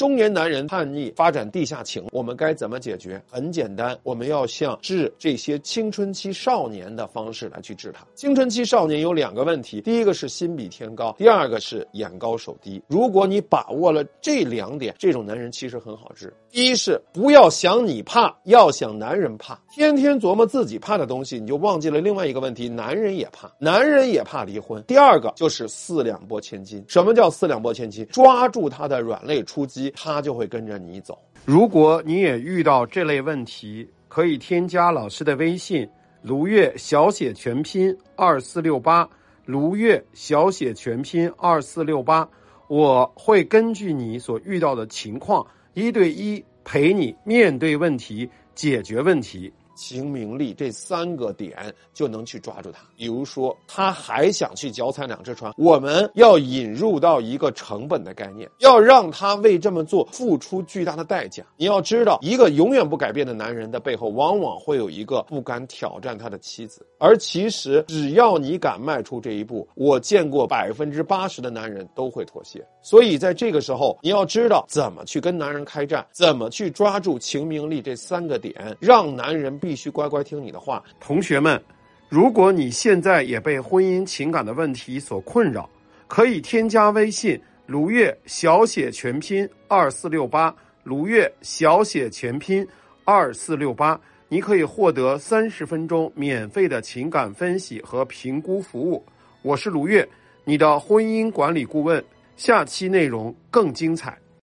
中年男人叛逆发展地下情，我们该怎么解决？很简单，我们要像治这些青春期少年的方式来去治他。青春期少年有两个问题，第一个是心比天高，第二个是眼高手低。如果你把握了这两点，这种男人其实很好治。一是不要想你怕，要想男人怕。天天琢磨自己怕的东西，你就忘记了另外一个问题：男人也怕，男人也怕离婚。第二个就是四两拨千斤。什么叫四两拨千斤？抓住他的软肋出击，他就会跟着你走。如果你也遇到这类问题，可以添加老师的微信：卢月小写全拼二四六八，卢月小写全拼二四六八，我会根据你所遇到的情况，一对一陪你面对问题，解决问题。情、名、利这三个点就能去抓住他。比如说，他还想去脚踩两只船，我们要引入到一个成本的概念，要让他为这么做付出巨大的代价。你要知道，一个永远不改变的男人的背后，往往会有一个不敢挑战他的妻子。而其实，只要你敢迈出这一步，我见过百分之八十的男人都会妥协。所以，在这个时候，你要知道怎么去跟男人开战，怎么去抓住情、名、利这三个点，让男人必必须乖乖听你的话。同学们，如果你现在也被婚姻情感的问题所困扰，可以添加微信卢月小写全拼二四六八，卢月小写全拼二四六八，你可以获得三十分钟免费的情感分析和评估服务。我是卢月，你的婚姻管理顾问。下期内容更精彩。